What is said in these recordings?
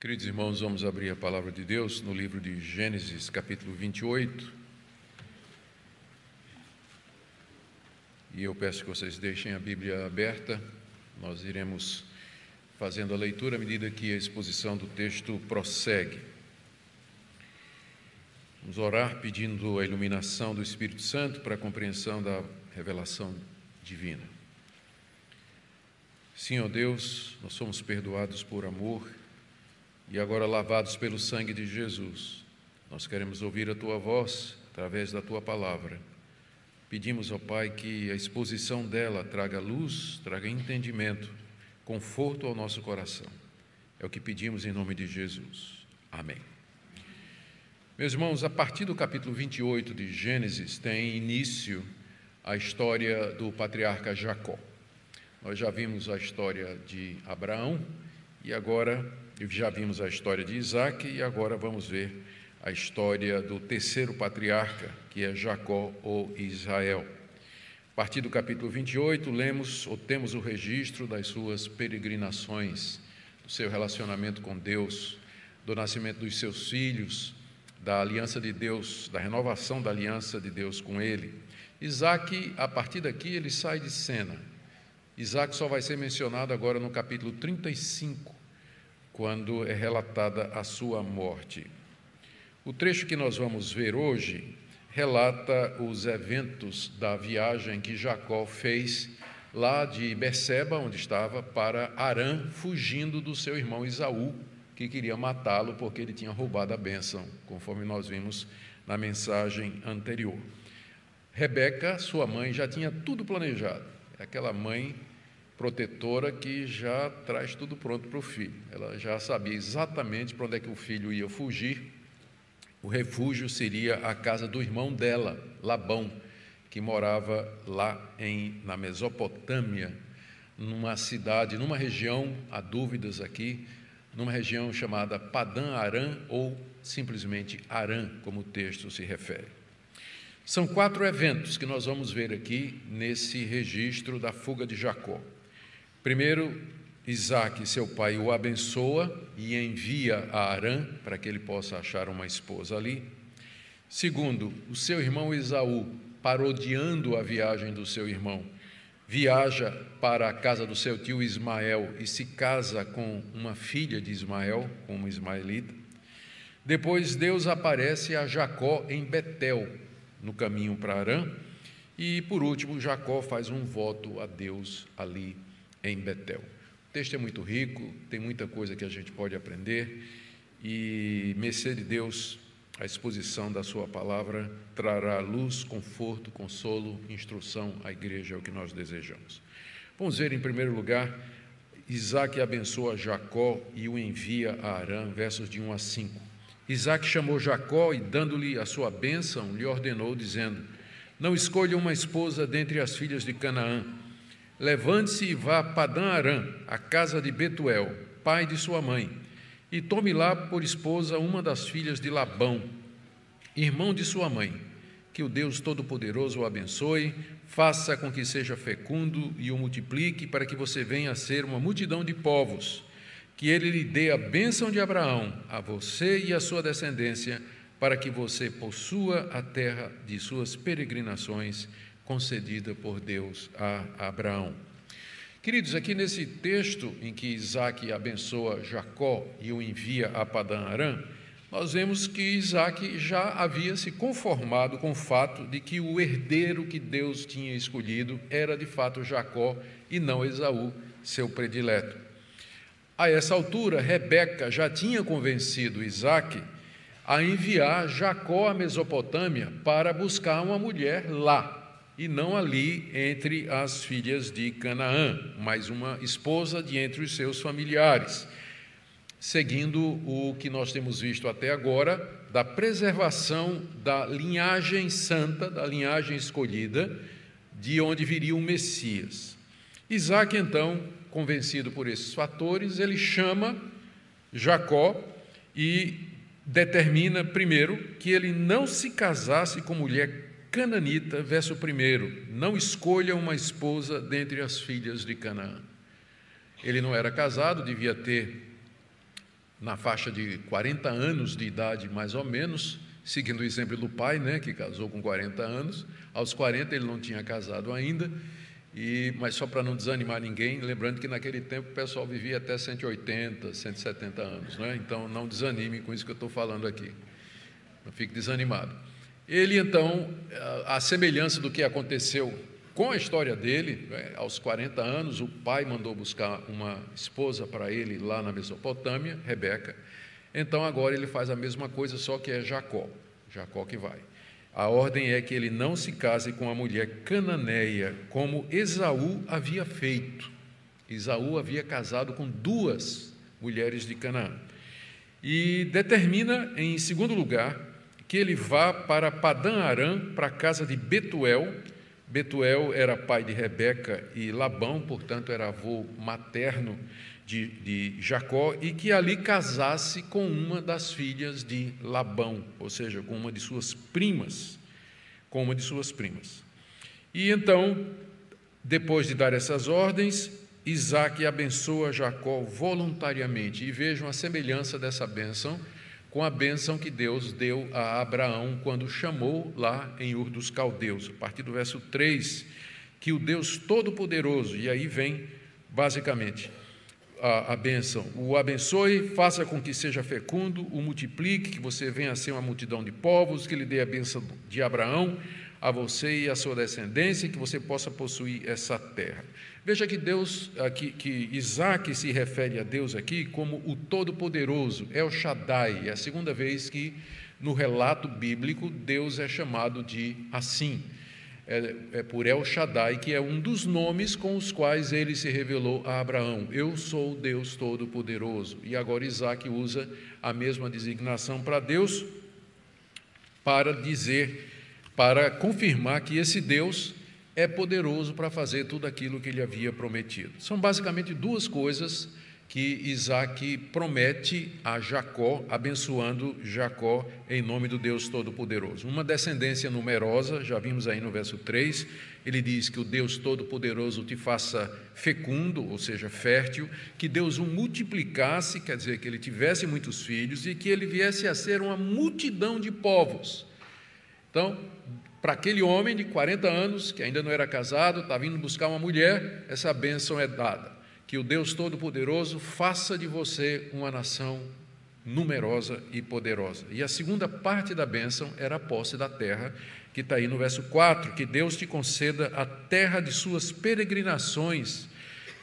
Queridos irmãos, vamos abrir a palavra de Deus no livro de Gênesis, capítulo 28. E eu peço que vocês deixem a Bíblia aberta. Nós iremos fazendo a leitura à medida que a exposição do texto prossegue. Vamos orar pedindo a iluminação do Espírito Santo para a compreensão da revelação divina. Senhor Deus, nós somos perdoados por amor e agora lavados pelo sangue de Jesus, nós queremos ouvir a tua voz através da tua palavra. Pedimos ao Pai que a exposição dela traga luz, traga entendimento, conforto ao nosso coração. É o que pedimos em nome de Jesus. Amém. Meus irmãos, a partir do capítulo 28 de Gênesis tem início a história do patriarca Jacó. Nós já vimos a história de Abraão e agora já vimos a história de Isaac e agora vamos ver a história do terceiro patriarca, que é Jacó ou Israel. A partir do capítulo 28, lemos ou temos o registro das suas peregrinações, do seu relacionamento com Deus, do nascimento dos seus filhos, da aliança de Deus, da renovação da aliança de Deus com ele. Isaac, a partir daqui, ele sai de cena. Isaac só vai ser mencionado agora no capítulo 35, quando é relatada a sua morte. O trecho que nós vamos ver hoje relata os eventos da viagem que Jacó fez lá de Beceba, onde estava, para Arã, fugindo do seu irmão Isaú, que queria matá-lo porque ele tinha roubado a bênção, conforme nós vimos na mensagem anterior. Rebeca, sua mãe, já tinha tudo planejado. Aquela mãe protetora que já traz tudo pronto para o filho. Ela já sabia exatamente para onde é que o filho ia fugir. O refúgio seria a casa do irmão dela, Labão, que morava lá em, na Mesopotâmia, numa cidade, numa região, há dúvidas aqui, numa região chamada Padã Arã ou simplesmente Arã, como o texto se refere. São quatro eventos que nós vamos ver aqui nesse registro da fuga de Jacó. Primeiro, Isaac, seu pai, o abençoa e envia a Arã para que ele possa achar uma esposa ali. Segundo, o seu irmão Esaú, parodiando a viagem do seu irmão, viaja para a casa do seu tio Ismael e se casa com uma filha de Ismael, com uma ismaelita. Depois Deus aparece a Jacó em Betel, no caminho para Arã. E por último, Jacó faz um voto a Deus ali em Betel. O texto é muito rico, tem muita coisa que a gente pode aprender e, mercê de Deus, a exposição da Sua palavra trará luz, conforto, consolo, instrução à igreja, é o que nós desejamos. Vamos ver, em primeiro lugar, Isaac abençoa Jacó e o envia a Arã, versos de 1 a 5. Isaac chamou Jacó e, dando-lhe a sua bênção, lhe ordenou, dizendo: Não escolha uma esposa dentre as filhas de Canaã Levante-se e vá a Padã Arã, a casa de Betuel, pai de sua mãe, e tome lá por esposa uma das filhas de Labão, irmão de sua mãe. Que o Deus Todo-Poderoso o abençoe, faça com que seja fecundo e o multiplique, para que você venha a ser uma multidão de povos. Que ele lhe dê a bênção de Abraão, a você e a sua descendência, para que você possua a terra de suas peregrinações concedida por Deus a Abraão. Queridos, aqui nesse texto em que Isaac abençoa Jacó e o envia a Padã Arã, nós vemos que Isaac já havia se conformado com o fato de que o herdeiro que Deus tinha escolhido era de fato Jacó e não Esaú, seu predileto. A essa altura, Rebeca já tinha convencido Isaac a enviar Jacó à Mesopotâmia para buscar uma mulher lá e não ali entre as filhas de Canaã, mas uma esposa de entre os seus familiares, seguindo o que nós temos visto até agora da preservação da linhagem santa, da linhagem escolhida, de onde viria o Messias. Isaac, então, convencido por esses fatores, ele chama Jacó e determina, primeiro, que ele não se casasse com mulher Cananita, verso 1: Não escolha uma esposa dentre as filhas de Canaã. Ele não era casado, devia ter na faixa de 40 anos de idade, mais ou menos, seguindo o exemplo do pai, né, que casou com 40 anos. Aos 40 ele não tinha casado ainda, e, mas só para não desanimar ninguém, lembrando que naquele tempo o pessoal vivia até 180, 170 anos, né? então não desanime com isso que eu estou falando aqui, não fique desanimado. Ele então, a semelhança do que aconteceu com a história dele, né, aos 40 anos, o pai mandou buscar uma esposa para ele lá na Mesopotâmia, Rebeca. Então agora ele faz a mesma coisa, só que é Jacó. Jacó que vai. A ordem é que ele não se case com a mulher cananeia, como Esaú havia feito. Esaú havia casado com duas mulheres de Canaã. E determina, em segundo lugar, que ele vá para Padã Arã, para a casa de Betuel, Betuel era pai de Rebeca e Labão, portanto, era avô materno de, de, Jacó, e que ali casasse com uma das filhas de Labão, ou seja, com uma de suas primas. Com uma de suas primas. E então, depois de dar essas ordens, Isaac abençoa Jacó voluntariamente. E vejam a semelhança dessa bênção com a bênção que Deus deu a Abraão quando chamou lá em Ur dos Caldeus, a partir do verso 3, que o Deus Todo-Poderoso, e aí vem basicamente a, a bênção, o abençoe, faça com que seja fecundo, o multiplique, que você venha a ser uma multidão de povos, que lhe dê a bênção de Abraão, a você e a sua descendência, que você possa possuir essa terra. Veja que Deus, aqui, que Isaac se refere a Deus aqui como o Todo-Poderoso, El Shaddai. É a segunda vez que no relato bíblico Deus é chamado de assim. É, é por El Shaddai, que é um dos nomes com os quais ele se revelou a Abraão. Eu sou Deus Todo-Poderoso. E agora Isaac usa a mesma designação para Deus para dizer, para confirmar que esse Deus é poderoso para fazer tudo aquilo que ele havia prometido. São basicamente duas coisas que Isaac promete a Jacó, abençoando Jacó em nome do Deus Todo-Poderoso. Uma descendência numerosa, já vimos aí no verso 3, ele diz que o Deus Todo-Poderoso te faça fecundo, ou seja, fértil, que Deus o multiplicasse, quer dizer, que ele tivesse muitos filhos e que ele viesse a ser uma multidão de povos. Então, para aquele homem de 40 anos, que ainda não era casado, está vindo buscar uma mulher, essa bênção é dada. Que o Deus Todo-Poderoso faça de você uma nação numerosa e poderosa. E a segunda parte da bênção era a posse da terra, que está aí no verso 4: que Deus te conceda a terra de suas peregrinações,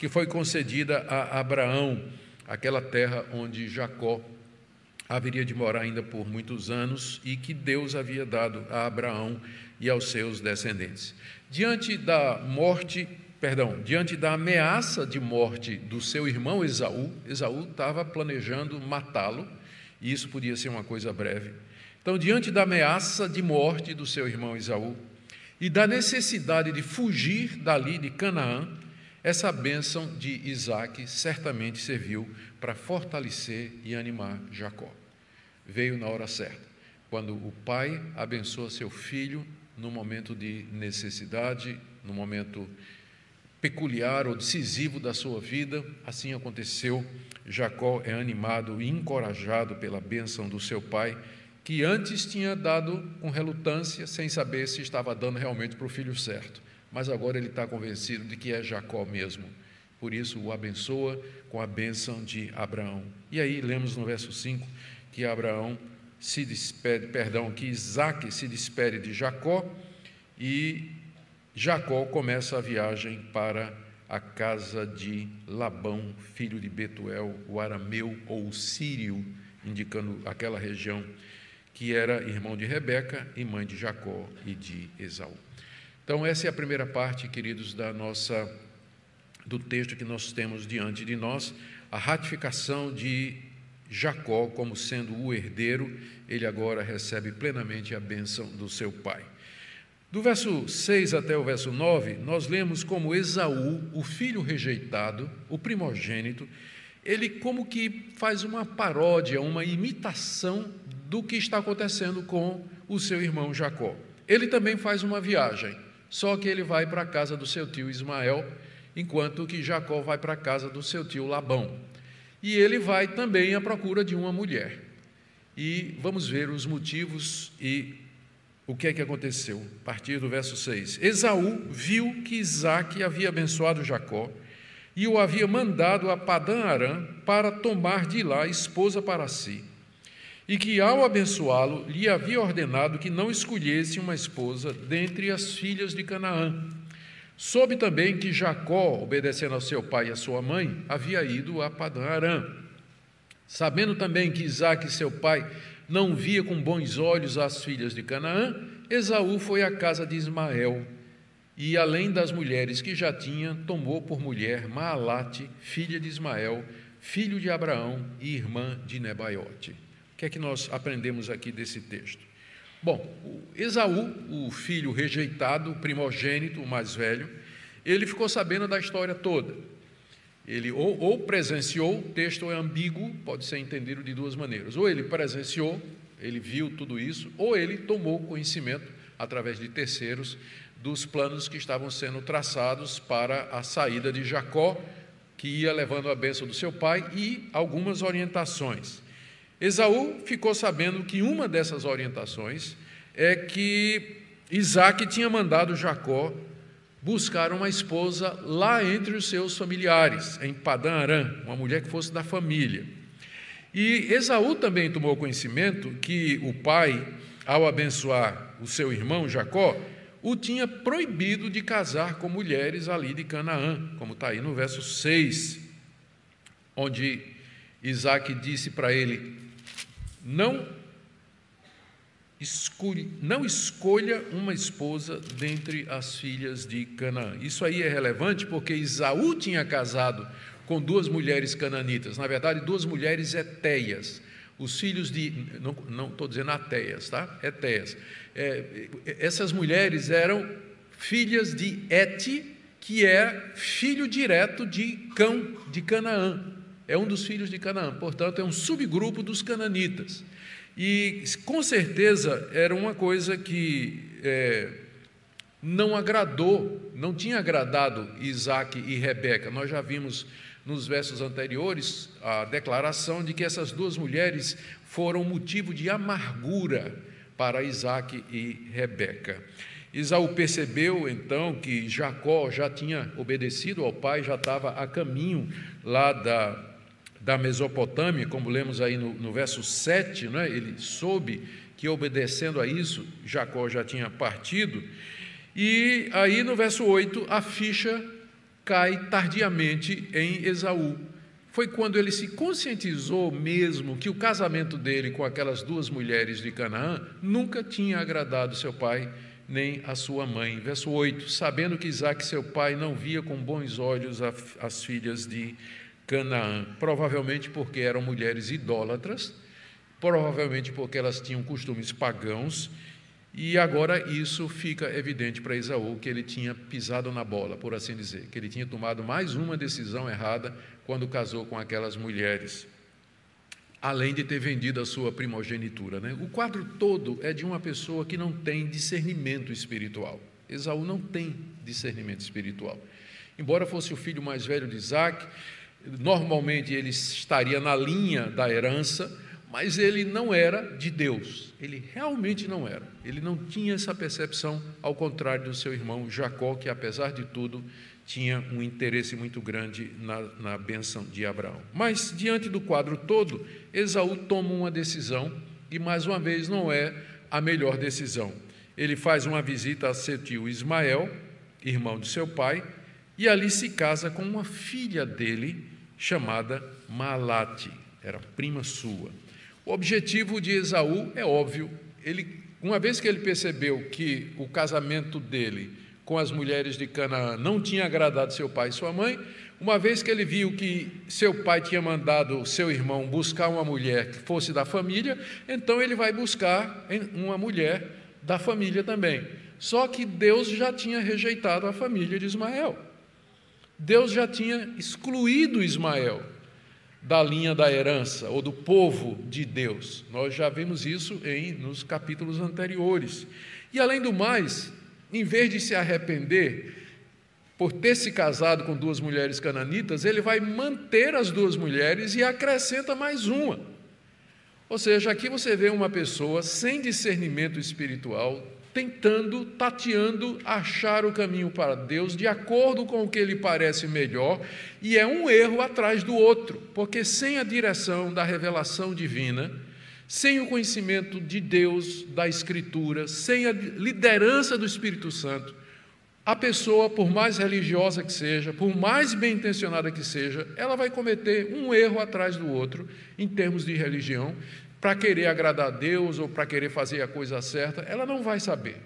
que foi concedida a Abraão, aquela terra onde Jacó haveria de morar ainda por muitos anos e que Deus havia dado a Abraão e aos seus descendentes. Diante da morte, perdão, diante da ameaça de morte do seu irmão Esaú, Esaú estava planejando matá-lo, e isso podia ser uma coisa breve. Então, diante da ameaça de morte do seu irmão Esaú e da necessidade de fugir dali de Canaã, essa bênção de Isaac certamente serviu para fortalecer e animar Jacó. Veio na hora certa, quando o pai abençoa seu filho no momento de necessidade, no momento peculiar ou decisivo da sua vida, assim aconteceu. Jacó é animado e encorajado pela bênção do seu pai, que antes tinha dado com relutância, sem saber se estava dando realmente para o filho certo. Mas agora ele está convencido de que é Jacó mesmo. Por isso o abençoa com a bênção de Abraão. E aí lemos no verso 5 que Abraão se despede, perdão, que Isaac se despede de Jacó e Jacó começa a viagem para a casa de Labão, filho de Betuel, o arameu ou o sírio, indicando aquela região que era irmão de Rebeca e mãe de Jacó e de Esaú. Então essa é a primeira parte, queridos, da nossa do texto que nós temos diante de nós, a ratificação de Jacó como sendo o herdeiro, ele agora recebe plenamente a bênção do seu pai. Do verso 6 até o verso 9, nós lemos como Esaú, o filho rejeitado, o primogênito, ele como que faz uma paródia, uma imitação do que está acontecendo com o seu irmão Jacó. Ele também faz uma viagem, só que ele vai para a casa do seu tio Ismael, enquanto que Jacó vai para a casa do seu tio Labão. E ele vai também à procura de uma mulher. E vamos ver os motivos e o que é que aconteceu. A partir do verso 6. Esaú viu que Isaac havia abençoado Jacó e o havia mandado a Padã Arã para tomar de lá esposa para si. E que, ao abençoá-lo, lhe havia ordenado que não escolhesse uma esposa dentre as filhas de Canaã. Soube também que Jacó, obedecendo ao seu pai e à sua mãe, havia ido a Padã Arã. Sabendo também que Isaac, seu pai, não via com bons olhos as filhas de Canaã, Esaú foi à casa de Ismael e, além das mulheres que já tinha, tomou por mulher Maalate, filha de Ismael, filho de Abraão e irmã de Nebaiote. O que é que nós aprendemos aqui desse texto? Bom, Esaú, o filho rejeitado, primogênito, o mais velho, ele ficou sabendo da história toda. Ele ou, ou presenciou, o texto é ambíguo, pode ser entendido de duas maneiras. Ou ele presenciou, ele viu tudo isso, ou ele tomou conhecimento, através de terceiros, dos planos que estavam sendo traçados para a saída de Jacó, que ia levando a bênção do seu pai e algumas orientações. Esaú ficou sabendo que uma dessas orientações é que Isaac tinha mandado Jacó buscar uma esposa lá entre os seus familiares, em Padã Arã, uma mulher que fosse da família. E Esaú também tomou conhecimento que o pai, ao abençoar o seu irmão Jacó, o tinha proibido de casar com mulheres ali de Canaã, como está aí no verso 6, onde Isaac disse para ele: Não escolha, não escolha uma esposa dentre as filhas de Canaã. Isso aí é relevante porque Isaú tinha casado com duas mulheres cananitas, na verdade, duas mulheres etéias. Os filhos de. Não estou dizendo ateias, tá? Etéias. É, essas mulheres eram filhas de Eti, que é filho direto de Cão, de Canaã. É um dos filhos de Canaã, portanto, é um subgrupo dos cananitas. E com certeza era uma coisa que é, não agradou, não tinha agradado Isaac e Rebeca. Nós já vimos nos versos anteriores a declaração de que essas duas mulheres foram motivo de amargura para Isaac e Rebeca. Isaú percebeu então que Jacó já tinha obedecido ao pai, já estava a caminho lá da, da Mesopotâmia, como lemos aí no, no verso 7, né? ele soube que obedecendo a isso, Jacó já tinha partido. E aí no verso 8, a ficha cai tardiamente em Esaú. Foi quando ele se conscientizou mesmo que o casamento dele com aquelas duas mulheres de Canaã nunca tinha agradado seu pai nem a sua mãe. Verso 8: Sabendo que Isaac, seu pai, não via com bons olhos as filhas de Canaã, provavelmente porque eram mulheres idólatras, provavelmente porque elas tinham costumes pagãos, e agora isso fica evidente para Esaú que ele tinha pisado na bola, por assim dizer, que ele tinha tomado mais uma decisão errada quando casou com aquelas mulheres, além de ter vendido a sua primogenitura. Né? O quadro todo é de uma pessoa que não tem discernimento espiritual. Esaú não tem discernimento espiritual. Embora fosse o filho mais velho de Isaac, Normalmente ele estaria na linha da herança, mas ele não era de Deus. Ele realmente não era. Ele não tinha essa percepção, ao contrário do seu irmão Jacó, que apesar de tudo tinha um interesse muito grande na, na bênção de Abraão. Mas, diante do quadro todo, Esaú toma uma decisão, e mais uma vez não é a melhor decisão. Ele faz uma visita a seu tio Ismael, irmão de seu pai, e ali se casa com uma filha dele, chamada Malate, era prima sua. O objetivo de Esaú é óbvio, ele, uma vez que ele percebeu que o casamento dele com as mulheres de Canaã não tinha agradado seu pai e sua mãe, uma vez que ele viu que seu pai tinha mandado seu irmão buscar uma mulher que fosse da família, então ele vai buscar uma mulher da família também. Só que Deus já tinha rejeitado a família de Ismael. Deus já tinha excluído Ismael da linha da herança ou do povo de Deus. Nós já vimos isso em nos capítulos anteriores. E além do mais, em vez de se arrepender, por ter se casado com duas mulheres cananitas, ele vai manter as duas mulheres e acrescenta mais uma. Ou seja, aqui você vê uma pessoa sem discernimento espiritual, tentando, tateando, achar o caminho para Deus de acordo com o que lhe parece melhor, e é um erro atrás do outro, porque sem a direção da revelação divina, sem o conhecimento de Deus, da Escritura, sem a liderança do Espírito Santo, a pessoa, por mais religiosa que seja, por mais bem intencionada que seja, ela vai cometer um erro atrás do outro em termos de religião, para querer agradar a Deus ou para querer fazer a coisa certa, ela não vai saber,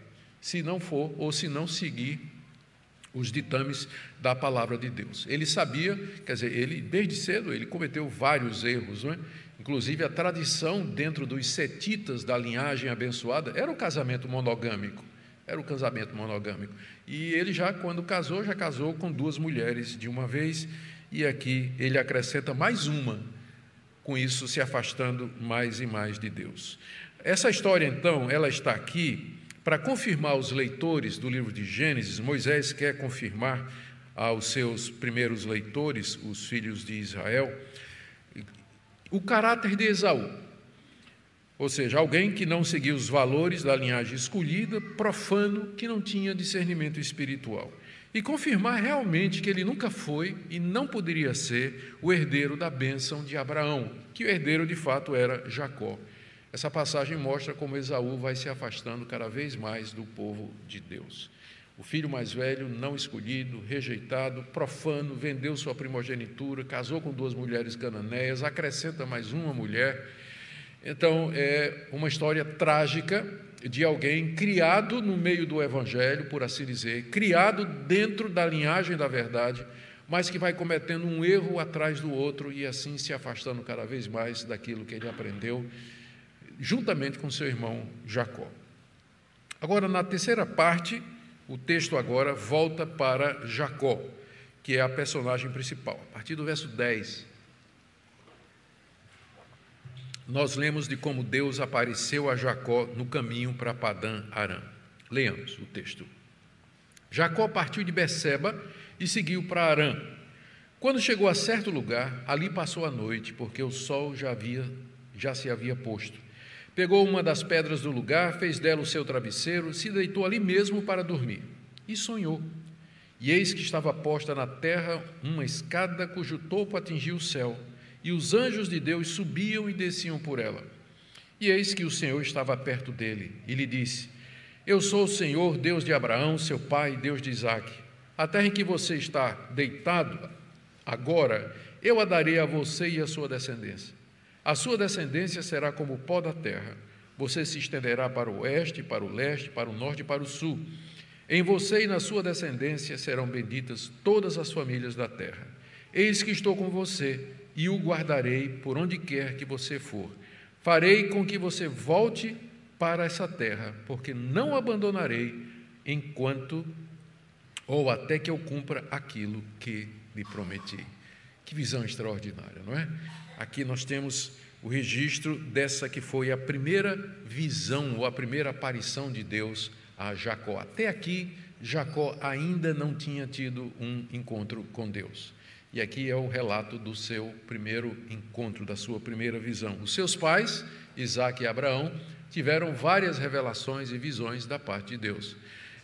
se não for ou se não seguir os ditames da palavra de Deus. Ele sabia, quer dizer, ele desde cedo ele cometeu vários erros, é? Inclusive a tradição dentro dos setitas da linhagem abençoada era o casamento monogâmico. Era o casamento monogâmico. E ele já, quando casou, já casou com duas mulheres de uma vez, e aqui ele acrescenta mais uma, com isso se afastando mais e mais de Deus. Essa história, então, ela está aqui para confirmar aos leitores do livro de Gênesis, Moisés quer confirmar aos seus primeiros leitores, os filhos de Israel, o caráter de Esaú. Ou seja, alguém que não seguia os valores da linhagem escolhida, profano, que não tinha discernimento espiritual. E confirmar realmente que ele nunca foi e não poderia ser o herdeiro da bênção de Abraão, que o herdeiro de fato era Jacó. Essa passagem mostra como Esaú vai se afastando cada vez mais do povo de Deus. O filho mais velho, não escolhido, rejeitado, profano, vendeu sua primogenitura, casou com duas mulheres cananeias, acrescenta mais uma mulher então, é uma história trágica de alguém criado no meio do Evangelho, por assim dizer, criado dentro da linhagem da verdade, mas que vai cometendo um erro atrás do outro e assim se afastando cada vez mais daquilo que ele aprendeu, juntamente com seu irmão Jacó. Agora, na terceira parte, o texto agora volta para Jacó, que é a personagem principal. A partir do verso 10, nós lemos de como Deus apareceu a Jacó no caminho para Padã Arã. Leamos o texto. Jacó partiu de Beceba e seguiu para Arã. Quando chegou a certo lugar, ali passou a noite, porque o sol já havia já se havia posto. Pegou uma das pedras do lugar, fez dela o seu travesseiro, se deitou ali mesmo para dormir e sonhou. E eis que estava posta na terra uma escada cujo topo atingia o céu e os anjos de Deus subiam e desciam por ela. E eis que o Senhor estava perto dele e lhe disse: Eu sou o Senhor, Deus de Abraão, seu pai, Deus de Isaque. A terra em que você está deitado, agora eu a darei a você e a sua descendência. A sua descendência será como o pó da terra. Você se estenderá para o oeste, para o leste, para o norte e para o sul. Em você e na sua descendência serão benditas todas as famílias da terra. Eis que estou com você e o guardarei por onde quer que você for. Farei com que você volte para essa terra, porque não abandonarei enquanto ou até que eu cumpra aquilo que lhe prometi. Que visão extraordinária, não é? Aqui nós temos o registro dessa que foi a primeira visão ou a primeira aparição de Deus a Jacó. Até aqui, Jacó ainda não tinha tido um encontro com Deus. E aqui é o relato do seu primeiro encontro, da sua primeira visão. Os seus pais, Isaac e Abraão, tiveram várias revelações e visões da parte de Deus.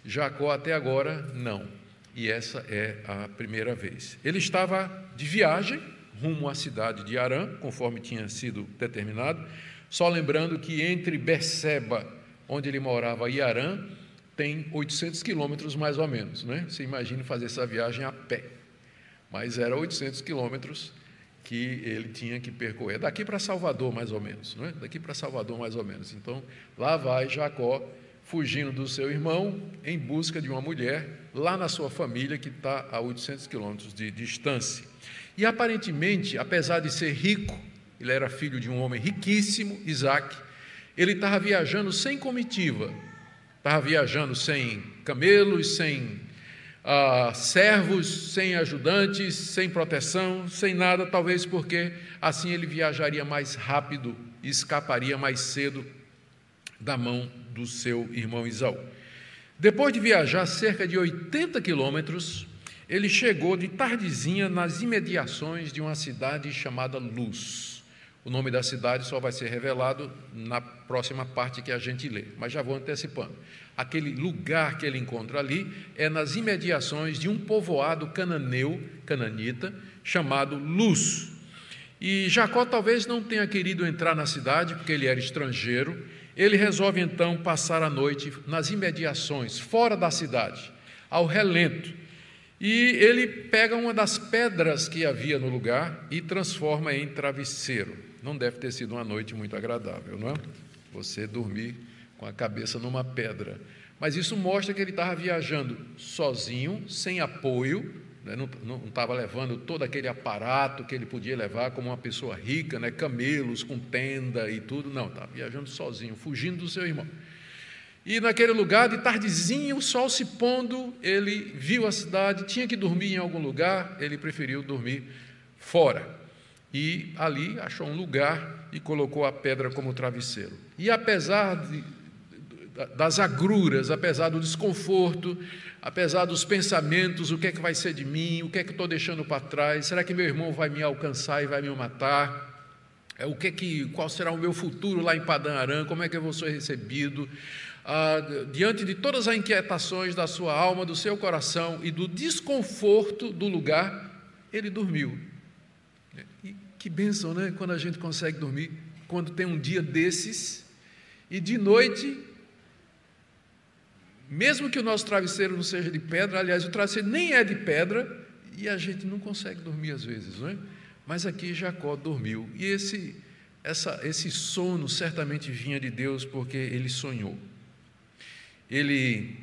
Jacó, até agora, não. E essa é a primeira vez. Ele estava de viagem rumo à cidade de Arã, conforme tinha sido determinado. Só lembrando que entre Beceba, onde ele morava, e Arã, tem 800 quilômetros mais ou menos. Né? Você imagina fazer essa viagem a pé mas era 800 quilômetros que ele tinha que percorrer. Daqui para Salvador, mais ou menos, não é? Daqui para Salvador, mais ou menos. Então, lá vai Jacó, fugindo do seu irmão, em busca de uma mulher, lá na sua família, que está a 800 quilômetros de distância. E aparentemente, apesar de ser rico, ele era filho de um homem riquíssimo, Isaac, ele estava viajando sem comitiva, estava viajando sem camelos, sem ah, servos, sem ajudantes, sem proteção, sem nada, talvez porque assim ele viajaria mais rápido e escaparia mais cedo da mão do seu irmão Isaú. Depois de viajar cerca de 80 quilômetros, ele chegou de tardezinha nas imediações de uma cidade chamada Luz. O nome da cidade só vai ser revelado na próxima parte que a gente lê, mas já vou antecipando. Aquele lugar que ele encontra ali é nas imediações de um povoado cananeu, cananita, chamado Luz. E Jacó talvez não tenha querido entrar na cidade, porque ele era estrangeiro. Ele resolve então passar a noite nas imediações, fora da cidade, ao relento. E ele pega uma das pedras que havia no lugar e transforma em travesseiro. Não deve ter sido uma noite muito agradável, não é? Você dormir com a cabeça numa pedra. Mas isso mostra que ele estava viajando sozinho, sem apoio, né? não estava levando todo aquele aparato que ele podia levar como uma pessoa rica, né? camelos com tenda e tudo. Não, estava viajando sozinho, fugindo do seu irmão. E naquele lugar, de tardezinha, o sol se pondo, ele viu a cidade, tinha que dormir em algum lugar, ele preferiu dormir fora. E ali achou um lugar e colocou a pedra como travesseiro. E apesar de, das agruras, apesar do desconforto, apesar dos pensamentos, o que é que vai ser de mim, o que é que estou deixando para trás, será que meu irmão vai me alcançar e vai me matar? É, o que é que, qual será o meu futuro lá em Padã Aram? Como é que eu vou ser recebido? Ah, diante de todas as inquietações da sua alma, do seu coração e do desconforto do lugar, ele dormiu. Que bênção, né? Quando a gente consegue dormir, quando tem um dia desses e de noite mesmo que o nosso travesseiro não seja de pedra, aliás, o travesseiro nem é de pedra, e a gente não consegue dormir às vezes, não é? Mas aqui Jacó dormiu, e esse, essa, esse sono certamente vinha de Deus, porque ele sonhou. Ele,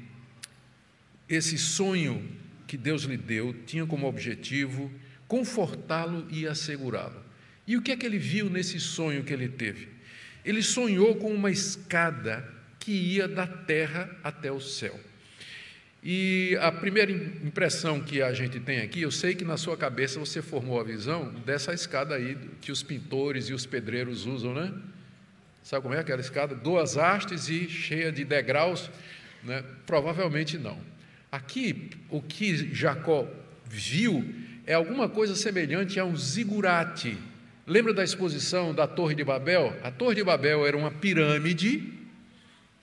esse sonho que Deus lhe deu tinha como objetivo confortá-lo e assegurá-lo. E o que é que ele viu nesse sonho que ele teve? Ele sonhou com uma escada que ia da terra até o céu. E a primeira impressão que a gente tem aqui, eu sei que na sua cabeça você formou a visão dessa escada aí que os pintores e os pedreiros usam, né? Sabe como é aquela escada? Duas hastes e cheia de degraus? Né? Provavelmente não. Aqui, o que Jacó viu é alguma coisa semelhante a um zigurate. Lembra da exposição da Torre de Babel? A Torre de Babel era uma pirâmide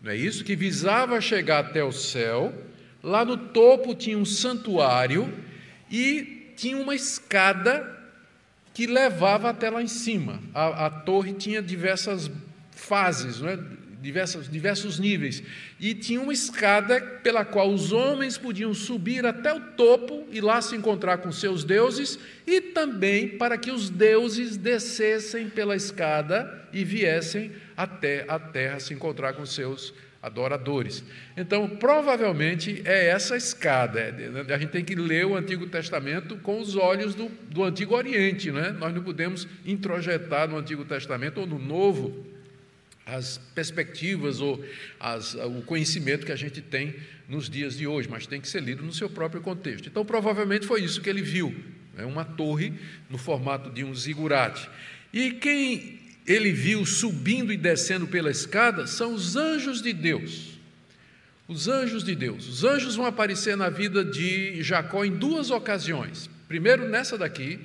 não é isso? Que visava chegar até o céu. Lá no topo tinha um santuário e tinha uma escada que levava até lá em cima. A, a torre tinha diversas fases, não é? Diversos, diversos níveis. E tinha uma escada pela qual os homens podiam subir até o topo e lá se encontrar com seus deuses, e também para que os deuses descessem pela escada e viessem até a terra se encontrar com seus adoradores. Então, provavelmente é essa escada. É, a gente tem que ler o Antigo Testamento com os olhos do, do Antigo Oriente, né? Nós não podemos introjetar no Antigo Testamento ou no Novo as perspectivas ou as, o conhecimento que a gente tem nos dias de hoje, mas tem que ser lido no seu próprio contexto. Então, provavelmente foi isso que ele viu, né? uma torre no formato de um zigurate. E quem ele viu subindo e descendo pela escada são os anjos de Deus. Os anjos de Deus. Os anjos vão aparecer na vida de Jacó em duas ocasiões. Primeiro nessa daqui,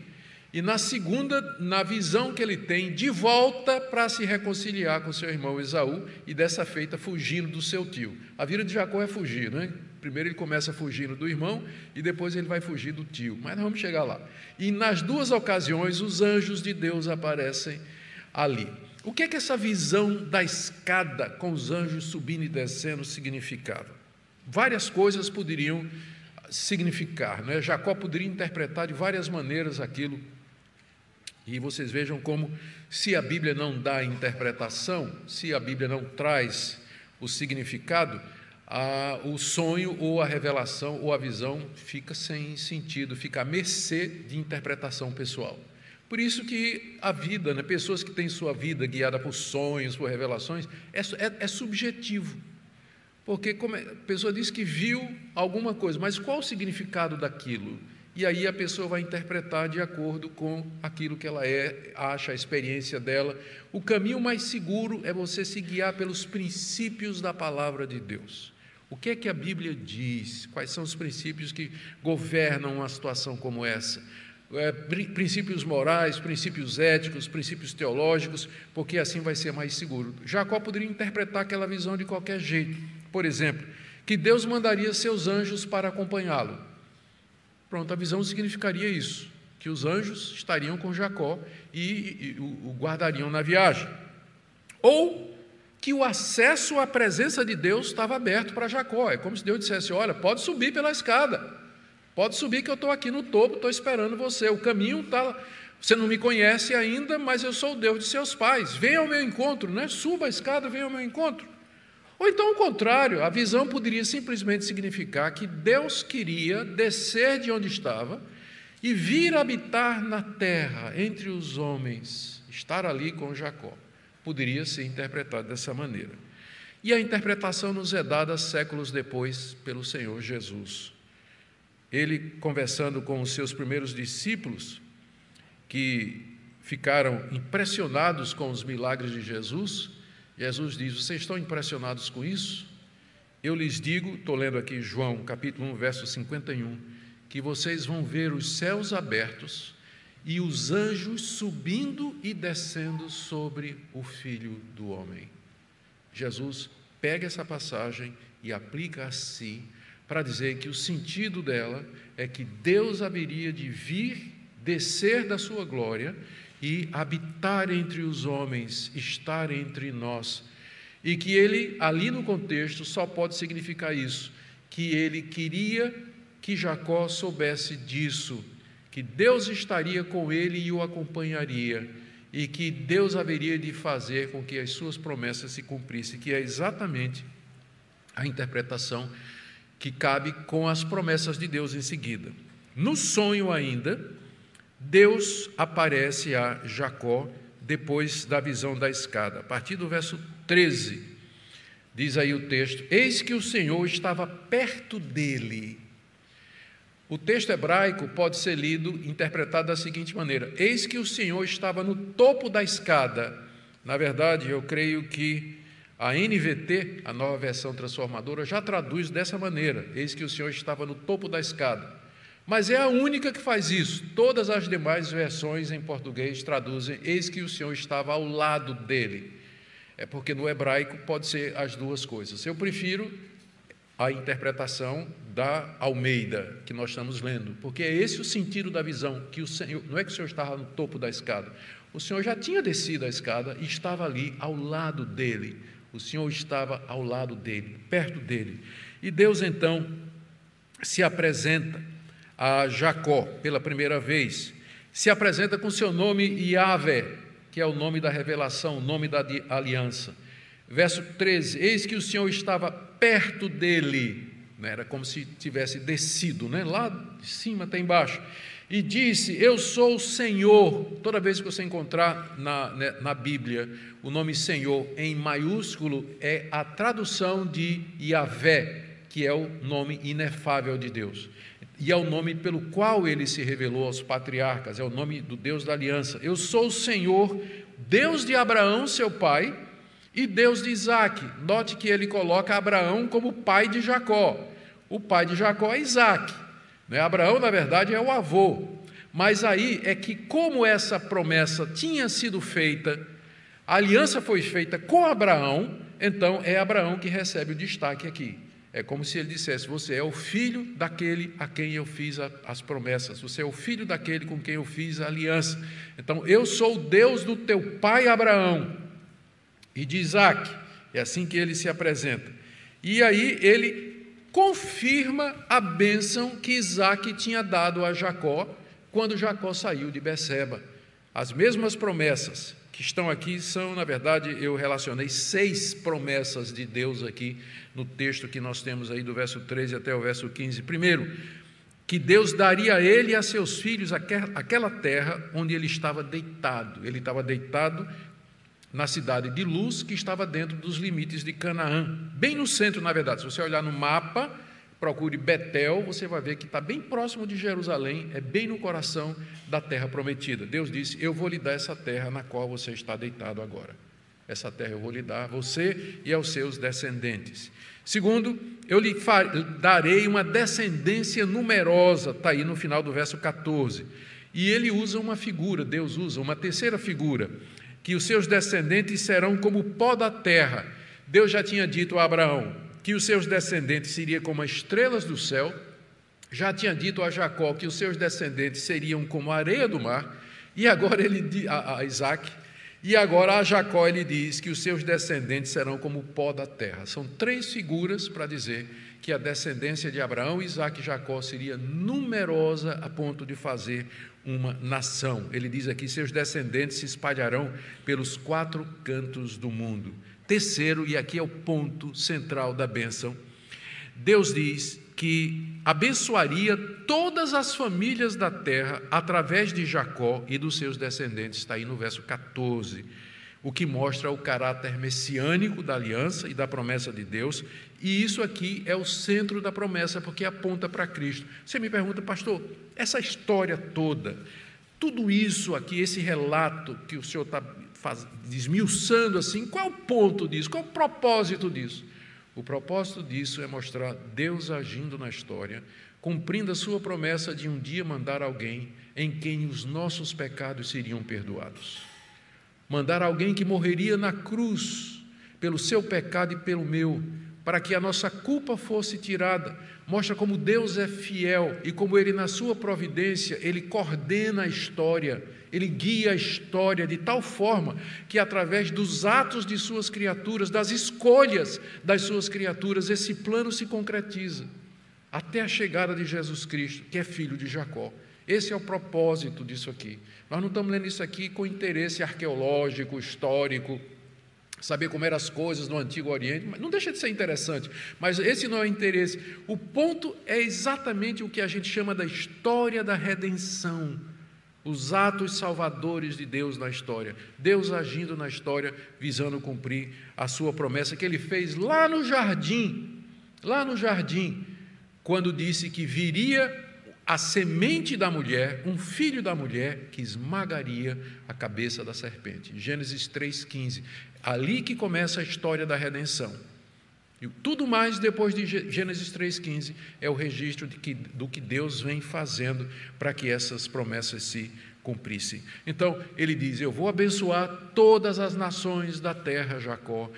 e na segunda, na visão que ele tem de volta para se reconciliar com seu irmão Esaú e dessa feita fugindo do seu tio. A vida de Jacó é fugir, não é? Primeiro ele começa fugindo do irmão e depois ele vai fugir do tio. Mas nós vamos chegar lá. E nas duas ocasiões, os anjos de Deus aparecem ali. O que é que essa visão da escada com os anjos subindo e descendo significava? Várias coisas poderiam significar, né? Jacó poderia interpretar de várias maneiras aquilo. E vocês vejam como, se a Bíblia não dá interpretação, se a Bíblia não traz o significado, a, o sonho ou a revelação ou a visão fica sem sentido, fica à mercê de interpretação pessoal. Por isso que a vida, né, pessoas que têm sua vida guiada por sonhos, por revelações, é, é, é subjetivo. Porque é, a pessoa diz que viu alguma coisa, mas qual o significado daquilo? E aí a pessoa vai interpretar de acordo com aquilo que ela é, acha a experiência dela. O caminho mais seguro é você se guiar pelos princípios da palavra de Deus. O que é que a Bíblia diz? Quais são os princípios que governam uma situação como essa? É, princípios morais, princípios éticos, princípios teológicos, porque assim vai ser mais seguro. Jacó poderia interpretar aquela visão de qualquer jeito. Por exemplo, que Deus mandaria seus anjos para acompanhá-lo. Pronto, a visão significaria isso, que os anjos estariam com Jacó e, e, e o guardariam na viagem. Ou que o acesso à presença de Deus estava aberto para Jacó. É como se Deus dissesse: Olha, pode subir pela escada, pode subir que eu estou aqui no topo, estou esperando você. O caminho está. Você não me conhece ainda, mas eu sou o Deus de seus pais. Venha ao meu encontro, né? suba a escada, venha ao meu encontro. Ou então o contrário, a visão poderia simplesmente significar que Deus queria descer de onde estava e vir habitar na terra entre os homens, estar ali com Jacó poderia ser interpretado dessa maneira. E a interpretação nos é dada séculos depois pelo Senhor Jesus. Ele, conversando com os seus primeiros discípulos, que ficaram impressionados com os milagres de Jesus, Jesus diz: Vocês estão impressionados com isso? Eu lhes digo, estou lendo aqui João capítulo 1, verso 51, que vocês vão ver os céus abertos e os anjos subindo e descendo sobre o Filho do Homem. Jesus pega essa passagem e aplica a si para dizer que o sentido dela é que Deus haveria de vir, descer da sua glória e habitar entre os homens, estar entre nós. E que ele, ali no contexto, só pode significar isso, que ele queria que Jacó soubesse disso, que Deus estaria com ele e o acompanharia, e que Deus haveria de fazer com que as suas promessas se cumprissem, que é exatamente a interpretação que cabe com as promessas de Deus em seguida. No sonho ainda, Deus aparece a Jacó depois da visão da escada. A partir do verso 13, diz aí o texto: Eis que o Senhor estava perto dele o texto hebraico pode ser lido, interpretado da seguinte maneira: Eis que o Senhor estava no topo da escada. Na verdade, eu creio que a NVT, a nova versão transformadora, já traduz dessa maneira: Eis que o Senhor estava no topo da escada. Mas é a única que faz isso. Todas as demais versões em português traduzem: Eis que o Senhor estava ao lado dele. É porque no hebraico pode ser as duas coisas. Eu prefiro a interpretação da Almeida que nós estamos lendo, porque é esse o sentido da visão, que o Senhor, não é que o Senhor estava no topo da escada, o Senhor já tinha descido a escada e estava ali ao lado dele. O Senhor estava ao lado dele, perto dele. E Deus então se apresenta a Jacó pela primeira vez. Se apresenta com seu nome Yahvé, que é o nome da revelação, o nome da aliança. Verso 13: Eis que o Senhor estava perto dele, né? era como se tivesse descido, né? lá de cima até embaixo, e disse: Eu sou o Senhor. Toda vez que você encontrar na, né, na Bíblia o nome Senhor em maiúsculo, é a tradução de Yahvé, que é o nome inefável de Deus. E é o nome pelo qual ele se revelou aos patriarcas, é o nome do Deus da aliança. Eu sou o Senhor, Deus de Abraão, seu pai, e Deus de Isaac. Note que ele coloca Abraão como pai de Jacó. O pai de Jacó é Isaac. Né? Abraão, na verdade, é o avô. Mas aí é que, como essa promessa tinha sido feita, a aliança foi feita com Abraão, então é Abraão que recebe o destaque aqui. É como se ele dissesse: Você é o filho daquele a quem eu fiz a, as promessas, você é o filho daquele com quem eu fiz a aliança. Então, eu sou o Deus do teu pai Abraão e de Isaac. É assim que ele se apresenta. E aí ele confirma a bênção que Isaac tinha dado a Jacó quando Jacó saiu de Beceba. As mesmas promessas que estão aqui são, na verdade, eu relacionei seis promessas de Deus aqui no texto que nós temos aí do verso 13 até o verso 15. Primeiro, que Deus daria a ele e a seus filhos aquela terra onde ele estava deitado. Ele estava deitado na cidade de Luz, que estava dentro dos limites de Canaã, bem no centro, na verdade. Se você olhar no mapa, procure Betel, você vai ver que está bem próximo de Jerusalém, é bem no coração da terra prometida. Deus disse: Eu vou lhe dar essa terra na qual você está deitado agora. Essa terra eu vou lhe dar a você e aos seus descendentes. Segundo, eu lhe darei uma descendência numerosa, está aí no final do verso 14. E ele usa uma figura, Deus usa uma terceira figura, que os seus descendentes serão como o pó da terra. Deus já tinha dito a Abraão que os seus descendentes seriam como as estrelas do céu, já tinha dito a Jacó que os seus descendentes seriam como a areia do mar, e agora ele a, a Isaac, e agora a Jacó ele diz que os seus descendentes serão como o pó da terra. São três figuras para dizer que a descendência de Abraão, Isaac e Jacó seria numerosa a ponto de fazer uma nação. Ele diz aqui: seus descendentes se espalharão pelos quatro cantos do mundo. Terceiro, e aqui é o ponto central da bênção, Deus diz que abençoaria todas as famílias da terra através de Jacó e dos seus descendentes, está aí no verso 14, o que mostra o caráter messiânico da aliança e da promessa de Deus, e isso aqui é o centro da promessa, porque aponta para Cristo. Você me pergunta, pastor, essa história toda, tudo isso aqui, esse relato que o senhor está desmiuçando assim, qual o ponto disso? Qual o propósito disso? O propósito disso é mostrar Deus agindo na história, cumprindo a sua promessa de um dia mandar alguém em quem os nossos pecados seriam perdoados. Mandar alguém que morreria na cruz pelo seu pecado e pelo meu, para que a nossa culpa fosse tirada. Mostra como Deus é fiel e como Ele, na sua providência, Ele coordena a história ele guia a história de tal forma que, através dos atos de suas criaturas, das escolhas das suas criaturas, esse plano se concretiza até a chegada de Jesus Cristo, que é filho de Jacó. Esse é o propósito disso aqui. Nós não estamos lendo isso aqui com interesse arqueológico, histórico, saber como eram as coisas no Antigo Oriente, não deixa de ser interessante, mas esse não é o interesse. O ponto é exatamente o que a gente chama da história da redenção os atos salvadores de Deus na história, Deus agindo na história, visando cumprir a sua promessa que ele fez lá no jardim, lá no jardim, quando disse que viria a semente da mulher, um filho da mulher que esmagaria a cabeça da serpente. Gênesis 3,15. Ali que começa a história da redenção. E tudo mais depois de Gênesis 3,15 é o registro que, do que Deus vem fazendo para que essas promessas se cumprissem. Então, ele diz: Eu vou abençoar todas as nações da terra, Jacó,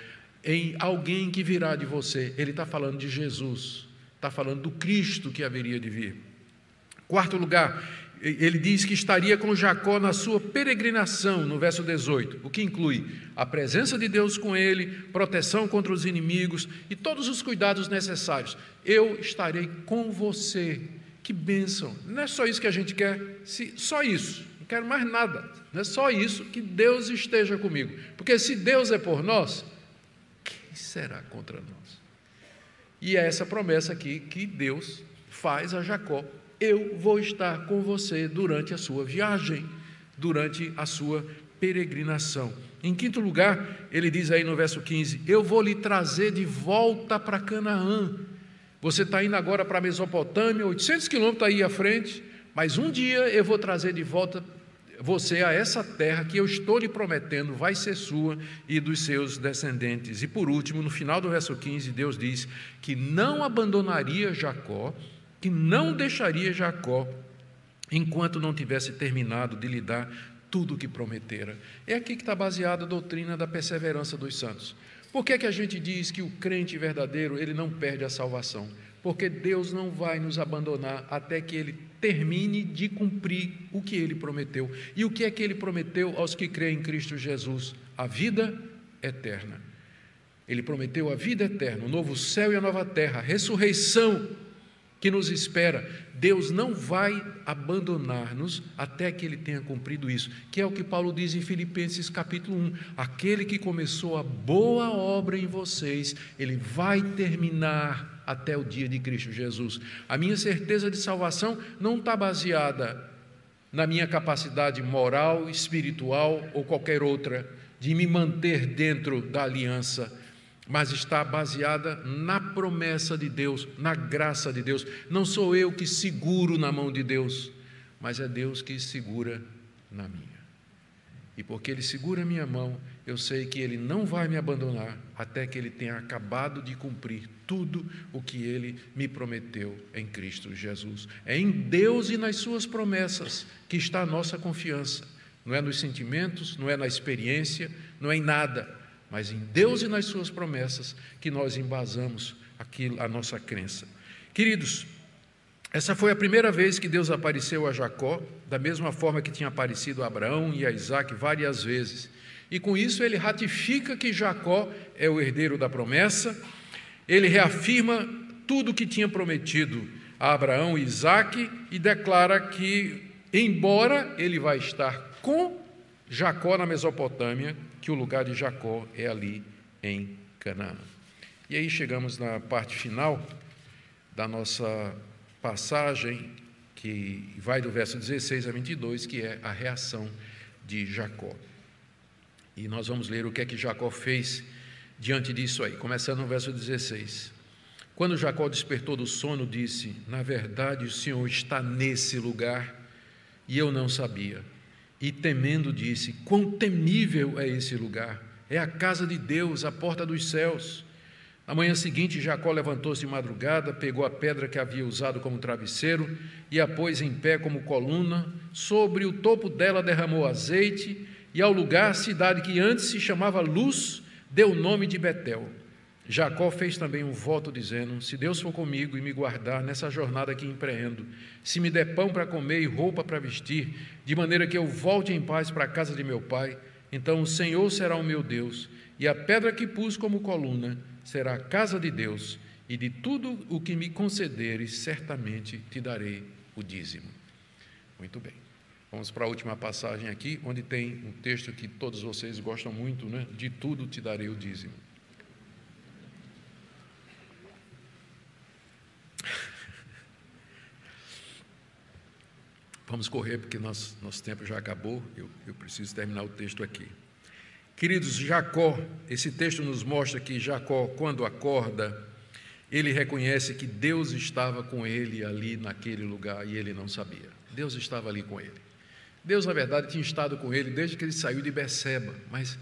em alguém que virá de você. Ele está falando de Jesus, está falando do Cristo que haveria de vir. Quarto lugar, ele diz que estaria com Jacó na sua peregrinação, no verso 18, o que inclui a presença de Deus com ele, proteção contra os inimigos e todos os cuidados necessários. Eu estarei com você. Que bênção! Não é só isso que a gente quer, só isso, não quero mais nada. Não é só isso, que Deus esteja comigo. Porque se Deus é por nós, quem será contra nós? E é essa promessa aqui que Deus faz a Jacó eu vou estar com você durante a sua viagem, durante a sua peregrinação. Em quinto lugar, ele diz aí no verso 15: Eu vou lhe trazer de volta para Canaã. Você está indo agora para a Mesopotâmia, 800 quilômetros aí à frente, mas um dia eu vou trazer de volta você a essa terra que eu estou lhe prometendo vai ser sua e dos seus descendentes. E por último, no final do verso 15, Deus diz que não abandonaria Jacó que não deixaria Jacó enquanto não tivesse terminado de lhe dar tudo o que prometera. É aqui que está baseada a doutrina da perseverança dos santos. Por que, é que a gente diz que o crente verdadeiro ele não perde a salvação? Porque Deus não vai nos abandonar até que ele termine de cumprir o que ele prometeu. E o que é que ele prometeu aos que creem em Cristo Jesus? A vida eterna. Ele prometeu a vida eterna, o novo céu e a nova terra, a ressurreição que nos espera. Deus não vai abandonar-nos até que ele tenha cumprido isso, que é o que Paulo diz em Filipenses capítulo 1: aquele que começou a boa obra em vocês, ele vai terminar até o dia de Cristo Jesus. A minha certeza de salvação não está baseada na minha capacidade moral, espiritual ou qualquer outra de me manter dentro da aliança mas está baseada na promessa de Deus, na graça de Deus. Não sou eu que seguro na mão de Deus, mas é Deus que segura na minha. E porque Ele segura a minha mão, eu sei que Ele não vai me abandonar até que Ele tenha acabado de cumprir tudo o que Ele me prometeu em Cristo Jesus. É em Deus e nas Suas promessas que está a nossa confiança. Não é nos sentimentos, não é na experiência, não é em nada, mas em Deus e nas Suas promessas que nós embasamos a nossa crença. Queridos, essa foi a primeira vez que Deus apareceu a Jacó, da mesma forma que tinha aparecido a Abraão e a Isaac várias vezes. E com isso ele ratifica que Jacó é o herdeiro da promessa, ele reafirma tudo o que tinha prometido a Abraão e Isaac e declara que, embora ele vai estar com Jacó na Mesopotâmia, que o lugar de Jacó é ali em Canaã. E aí chegamos na parte final da nossa passagem, que vai do verso 16 a 22, que é a reação de Jacó. E nós vamos ler o que é que Jacó fez diante disso aí, começando no verso 16. Quando Jacó despertou do sono, disse: Na verdade, o Senhor está nesse lugar e eu não sabia. E temendo, disse: Quão temível é esse lugar! É a casa de Deus, a porta dos céus. Na manhã seguinte, Jacó levantou-se de madrugada, pegou a pedra que havia usado como travesseiro e a pôs em pé como coluna. Sobre o topo dela derramou azeite e ao lugar, cidade que antes se chamava Luz, deu o nome de Betel. Jacó fez também um voto dizendo: Se Deus for comigo e me guardar nessa jornada que empreendo, se me der pão para comer e roupa para vestir, de maneira que eu volte em paz para a casa de meu pai, então o Senhor será o meu Deus, e a pedra que pus como coluna será a casa de Deus, e de tudo o que me concederes, certamente te darei o dízimo. Muito bem. Vamos para a última passagem aqui, onde tem um texto que todos vocês gostam muito, né? De tudo te darei o dízimo. Vamos correr, porque nosso, nosso tempo já acabou, eu, eu preciso terminar o texto aqui. Queridos, Jacó, esse texto nos mostra que Jacó, quando acorda, ele reconhece que Deus estava com ele ali naquele lugar e ele não sabia. Deus estava ali com ele. Deus, na verdade, tinha estado com ele desde que ele saiu de Beceba, mas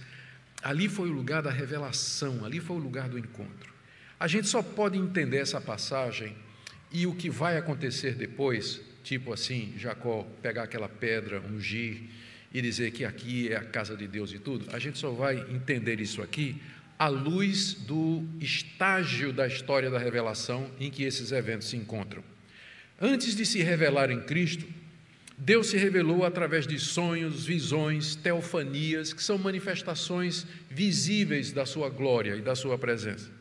ali foi o lugar da revelação, ali foi o lugar do encontro. A gente só pode entender essa passagem e o que vai acontecer depois, tipo assim, Jacó pegar aquela pedra, ungir e dizer que aqui é a casa de Deus e tudo, a gente só vai entender isso aqui à luz do estágio da história da revelação em que esses eventos se encontram. Antes de se revelar em Cristo, Deus se revelou através de sonhos, visões, teofanias, que são manifestações visíveis da sua glória e da sua presença.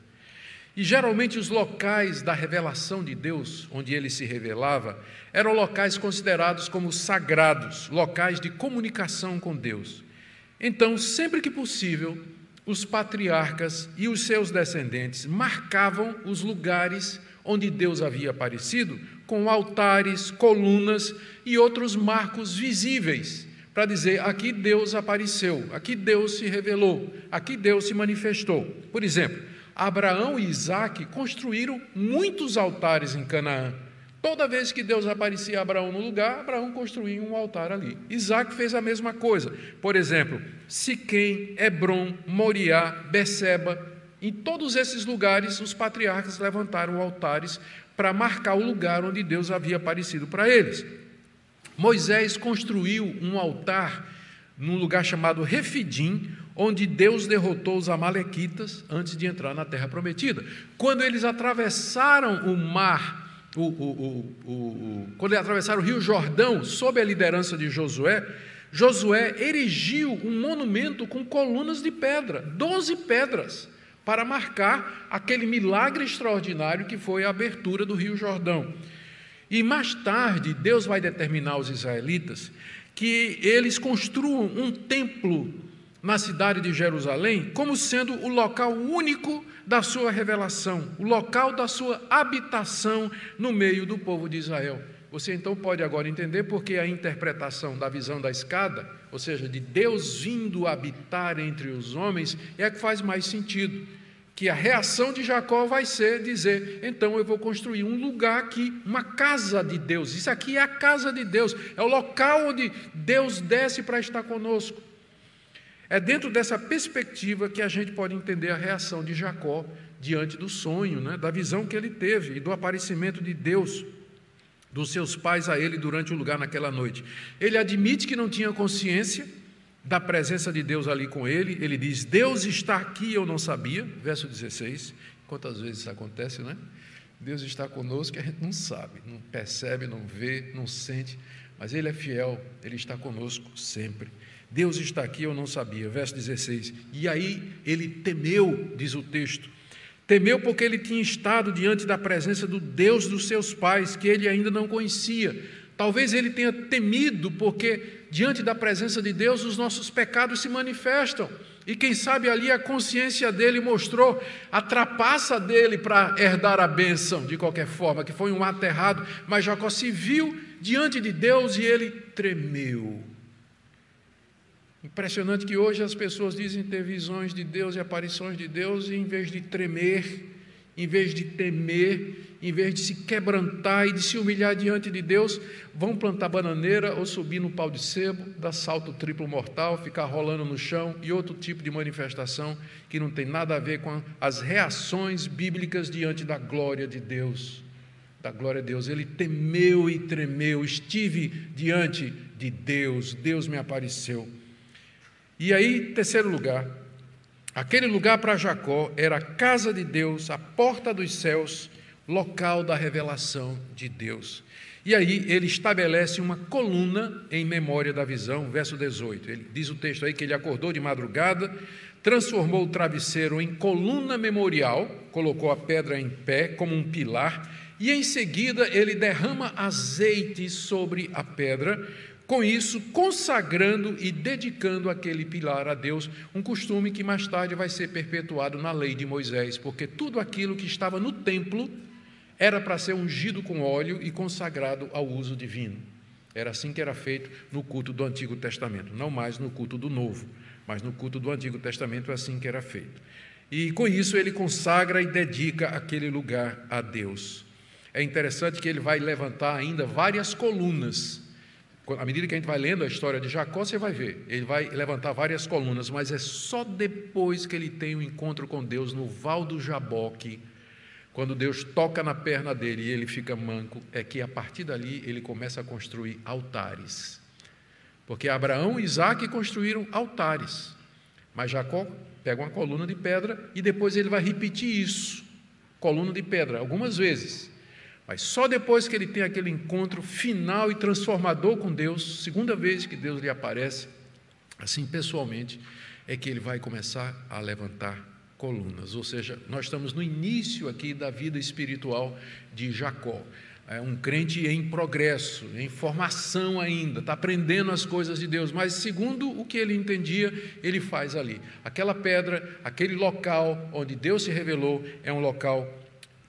E geralmente os locais da revelação de Deus, onde ele se revelava, eram locais considerados como sagrados, locais de comunicação com Deus. Então, sempre que possível, os patriarcas e os seus descendentes marcavam os lugares onde Deus havia aparecido com altares, colunas e outros marcos visíveis, para dizer: aqui Deus apareceu, aqui Deus se revelou, aqui Deus se manifestou. Por exemplo, Abraão e Isaac construíram muitos altares em Canaã. Toda vez que Deus aparecia a Abraão no lugar, Abraão construía um altar ali. Isaac fez a mesma coisa. Por exemplo, Siquém, Hebron, Moriá, Beceba, em todos esses lugares os patriarcas levantaram altares para marcar o lugar onde Deus havia aparecido para eles. Moisés construiu um altar num lugar chamado Refidim, onde Deus derrotou os amalequitas antes de entrar na terra prometida. Quando eles atravessaram o mar, o, o, o, quando eles atravessaram o rio Jordão, sob a liderança de Josué, Josué erigiu um monumento com colunas de pedra, doze pedras para marcar aquele milagre extraordinário que foi a abertura do Rio Jordão. E mais tarde, Deus vai determinar aos israelitas que eles construam um templo na cidade de Jerusalém como sendo o local único da sua revelação, o local da sua habitação no meio do povo de Israel. Você então pode agora entender porque a interpretação da visão da escada, ou seja, de Deus vindo habitar entre os homens, é a que faz mais sentido que a reação de Jacó vai ser dizer: então eu vou construir um lugar aqui, uma casa de Deus. Isso aqui é a casa de Deus, é o local onde Deus desce para estar conosco. É dentro dessa perspectiva que a gente pode entender a reação de Jacó diante do sonho, né, da visão que ele teve e do aparecimento de Deus, dos seus pais a ele durante o lugar naquela noite. Ele admite que não tinha consciência da presença de Deus ali com ele, ele diz: Deus está aqui, eu não sabia, verso 16. Quantas vezes isso acontece, né? Deus está conosco e a gente não sabe, não percebe, não vê, não sente, mas Ele é fiel, Ele está conosco sempre. Deus está aqui, eu não sabia. Verso 16. E aí ele temeu, diz o texto. Temeu porque ele tinha estado diante da presença do Deus dos seus pais, que ele ainda não conhecia. Talvez ele tenha temido porque diante da presença de Deus os nossos pecados se manifestam. E quem sabe ali a consciência dele mostrou a trapaça dele para herdar a bênção, de qualquer forma, que foi um aterrado, mas Jacó se viu diante de Deus e ele tremeu. Impressionante que hoje as pessoas dizem ter visões de Deus e aparições de Deus, e em vez de tremer, em vez de temer, em vez de se quebrantar e de se humilhar diante de Deus, vão plantar bananeira ou subir no pau de sebo, dar salto triplo mortal, ficar rolando no chão e outro tipo de manifestação que não tem nada a ver com as reações bíblicas diante da glória de Deus. Da glória de Deus. Ele temeu e tremeu, estive diante de Deus, Deus me apareceu. E aí, terceiro lugar, aquele lugar para Jacó era a casa de Deus, a porta dos céus, local da revelação de Deus. E aí ele estabelece uma coluna em memória da visão, verso 18. Ele diz o texto aí que ele acordou de madrugada, transformou o travesseiro em coluna memorial, colocou a pedra em pé como um pilar, e em seguida ele derrama azeite sobre a pedra, com isso consagrando e dedicando aquele pilar a Deus, um costume que mais tarde vai ser perpetuado na lei de Moisés, porque tudo aquilo que estava no templo era para ser ungido com óleo e consagrado ao uso divino. Era assim que era feito no culto do Antigo Testamento, não mais no culto do Novo, mas no culto do Antigo Testamento é assim que era feito. E com isso ele consagra e dedica aquele lugar a Deus. É interessante que ele vai levantar ainda várias colunas. À medida que a gente vai lendo a história de Jacó, você vai ver, ele vai levantar várias colunas, mas é só depois que ele tem o um encontro com Deus no Val do Jaboque, quando Deus toca na perna dele e ele fica manco, é que a partir dali ele começa a construir altares. Porque Abraão e Isaac construíram altares. Mas Jacó pega uma coluna de pedra e depois ele vai repetir isso, coluna de pedra, algumas vezes. Mas só depois que ele tem aquele encontro final e transformador com Deus, segunda vez que Deus lhe aparece, assim pessoalmente, é que ele vai começar a levantar colunas, ou seja, nós estamos no início aqui da vida espiritual de Jacó. É um crente em progresso, em formação ainda, está aprendendo as coisas de Deus, mas segundo o que ele entendia, ele faz ali. Aquela pedra, aquele local onde Deus se revelou, é um local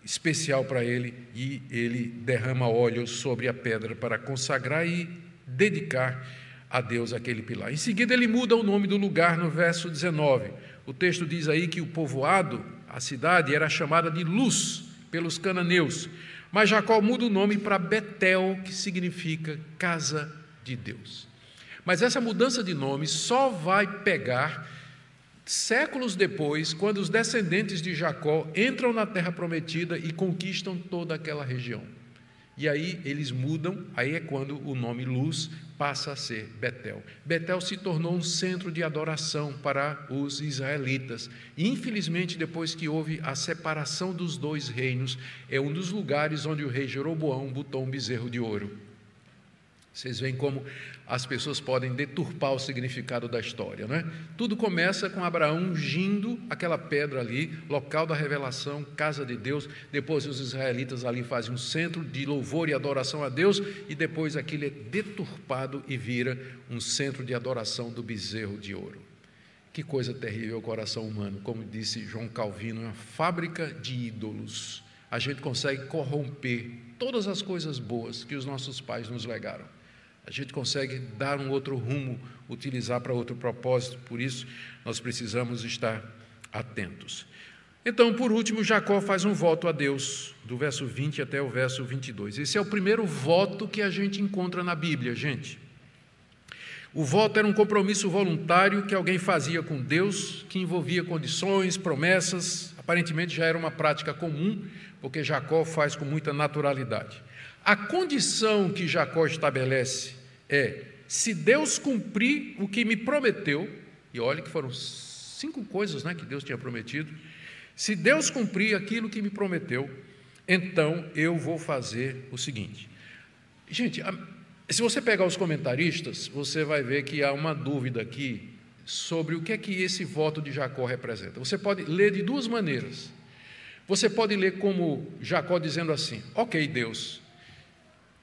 especial para ele e ele derrama óleo sobre a pedra para consagrar e dedicar a Deus aquele pilar. Em seguida, ele muda o nome do lugar no verso 19. O texto diz aí que o povoado, a cidade, era chamada de Luz pelos cananeus, mas Jacó muda o nome para Betel, que significa casa de Deus. Mas essa mudança de nome só vai pegar séculos depois, quando os descendentes de Jacó entram na terra prometida e conquistam toda aquela região. E aí eles mudam, aí é quando o nome Luz passa a ser Betel. Betel se tornou um centro de adoração para os israelitas. Infelizmente, depois que houve a separação dos dois reinos, é um dos lugares onde o rei Jeroboão botou um bezerro de ouro. Vocês veem como as pessoas podem deturpar o significado da história, não é? Tudo começa com Abraão ungindo aquela pedra ali, local da revelação, casa de Deus. Depois os israelitas ali fazem um centro de louvor e adoração a Deus, e depois aquilo é deturpado e vira um centro de adoração do bezerro de ouro. Que coisa terrível o coração humano, como disse João Calvino, é uma fábrica de ídolos. A gente consegue corromper todas as coisas boas que os nossos pais nos legaram a gente consegue dar um outro rumo, utilizar para outro propósito, por isso nós precisamos estar atentos. Então, por último, Jacó faz um voto a Deus, do verso 20 até o verso 22. Esse é o primeiro voto que a gente encontra na Bíblia, gente. O voto era um compromisso voluntário que alguém fazia com Deus, que envolvia condições, promessas, aparentemente já era uma prática comum, porque Jacó faz com muita naturalidade. A condição que Jacó estabelece é: se Deus cumprir o que me prometeu, e olha que foram cinco coisas né, que Deus tinha prometido, se Deus cumprir aquilo que me prometeu, então eu vou fazer o seguinte. Gente, se você pegar os comentaristas, você vai ver que há uma dúvida aqui sobre o que é que esse voto de Jacó representa. Você pode ler de duas maneiras. Você pode ler como Jacó dizendo assim: Ok, Deus,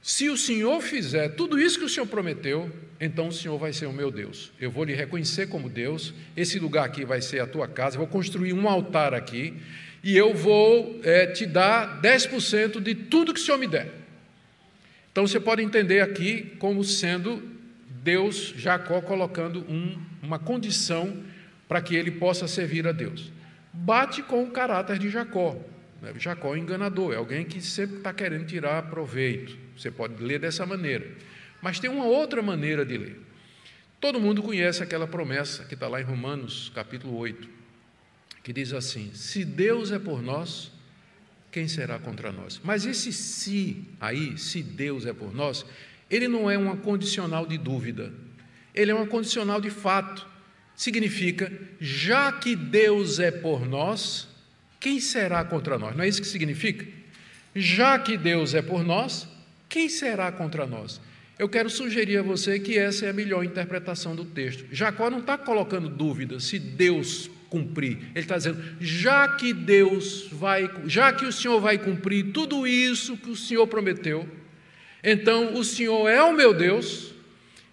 se o Senhor fizer tudo isso que o Senhor prometeu, então o Senhor vai ser o meu Deus. Eu vou lhe reconhecer como Deus, esse lugar aqui vai ser a tua casa, eu vou construir um altar aqui, e eu vou é, te dar 10% de tudo que o Senhor me der. Então você pode entender aqui como sendo Deus, Jacó, colocando um, uma condição para que ele possa servir a Deus. Bate com o caráter de Jacó. Jacó é enganador, é alguém que sempre está querendo tirar proveito. Você pode ler dessa maneira. Mas tem uma outra maneira de ler. Todo mundo conhece aquela promessa que está lá em Romanos, capítulo 8, que diz assim: Se Deus é por nós, quem será contra nós? Mas esse se aí, se Deus é por nós, ele não é uma condicional de dúvida, ele é uma condicional de fato. Significa, já que Deus é por nós, quem será contra nós? Não é isso que significa? Já que Deus é por nós, quem será contra nós? Eu quero sugerir a você que essa é a melhor interpretação do texto. Jacó não está colocando dúvida se Deus cumprir. Ele está dizendo: já que Deus vai, já que o Senhor vai cumprir tudo isso que o Senhor prometeu, então o Senhor é o meu Deus.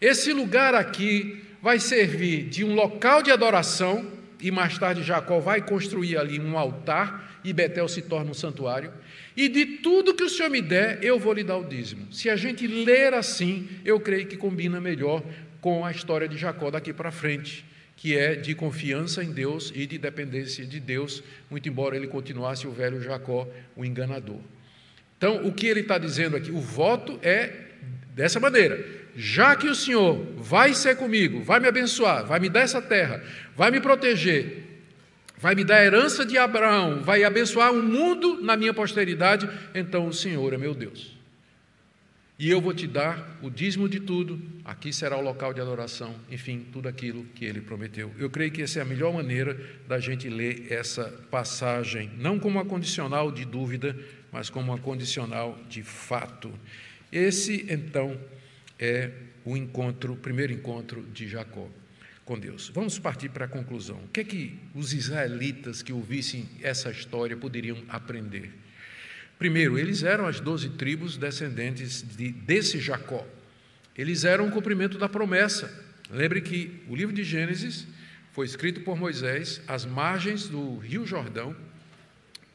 Esse lugar aqui vai servir de um local de adoração e mais tarde Jacó vai construir ali um altar e Betel se torna um santuário. E de tudo que o Senhor me der, eu vou lhe dar o dízimo. Se a gente ler assim, eu creio que combina melhor com a história de Jacó daqui para frente, que é de confiança em Deus e de dependência de Deus, muito embora ele continuasse o velho Jacó, o enganador. Então, o que ele está dizendo aqui? O voto é dessa maneira: já que o Senhor vai ser comigo, vai me abençoar, vai me dar essa terra, vai me proteger, vai me dar a herança de Abraão, vai abençoar o mundo na minha posteridade, então o Senhor é meu Deus. E eu vou te dar o dízimo de tudo, aqui será o local de adoração, enfim, tudo aquilo que ele prometeu. Eu creio que essa é a melhor maneira da gente ler essa passagem, não como uma condicional de dúvida, mas como uma condicional de fato. Esse, então, é o encontro, o primeiro encontro de Jacó com Deus. Vamos partir para a conclusão. O que é que os israelitas que ouvissem essa história poderiam aprender? Primeiro, eles eram as doze tribos descendentes de, desse Jacó. Eles eram o cumprimento da promessa. Lembre que o livro de Gênesis foi escrito por Moisés às margens do Rio Jordão,